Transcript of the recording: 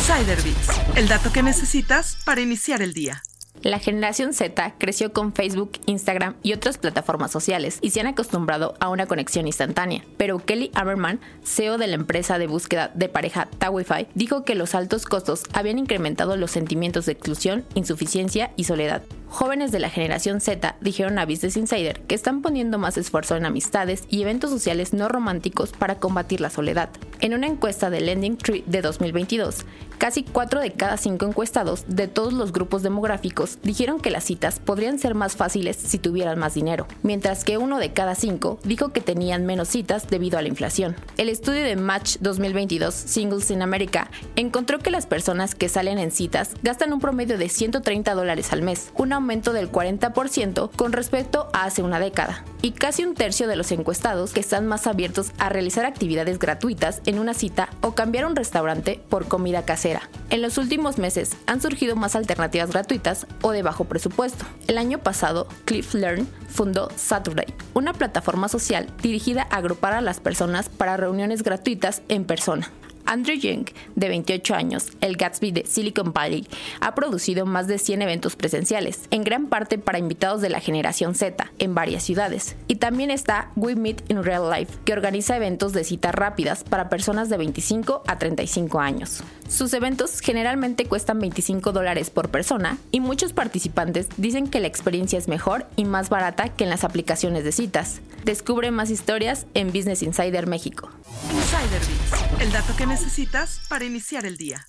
Insider Bits, el dato que necesitas para iniciar el día. La generación Z creció con Facebook, Instagram y otras plataformas sociales y se han acostumbrado a una conexión instantánea. Pero Kelly Aberman, CEO de la empresa de búsqueda de pareja Tawify, dijo que los altos costos habían incrementado los sentimientos de exclusión, insuficiencia y soledad. Jóvenes de la generación Z dijeron a Business Insider que están poniendo más esfuerzo en amistades y eventos sociales no románticos para combatir la soledad. En una encuesta de Lending Tree de 2022, casi 4 de cada 5 encuestados de todos los grupos demográficos dijeron que las citas podrían ser más fáciles si tuvieran más dinero, mientras que uno de cada 5 dijo que tenían menos citas debido a la inflación. El estudio de Match 2022 Singles in America encontró que las personas que salen en citas gastan un promedio de 130 dólares al mes, una aumento del 40% con respecto a hace una década. Y casi un tercio de los encuestados que están más abiertos a realizar actividades gratuitas en una cita o cambiar un restaurante por comida casera. En los últimos meses han surgido más alternativas gratuitas o de bajo presupuesto. El año pasado, Cliff Learn fundó Saturday, una plataforma social dirigida a agrupar a las personas para reuniones gratuitas en persona. Andrew Young, de 28 años, el Gatsby de Silicon Valley, ha producido más de 100 eventos presenciales, en gran parte para invitados de la generación Z, en varias ciudades. Y también está We Meet in Real Life, que organiza eventos de citas rápidas para personas de 25 a 35 años. Sus eventos generalmente cuestan 25 dólares por persona y muchos participantes dicen que la experiencia es mejor y más barata que en las aplicaciones de citas. Descubre más historias en Business Insider México. Insider Bits, el dato que necesitas para iniciar el día.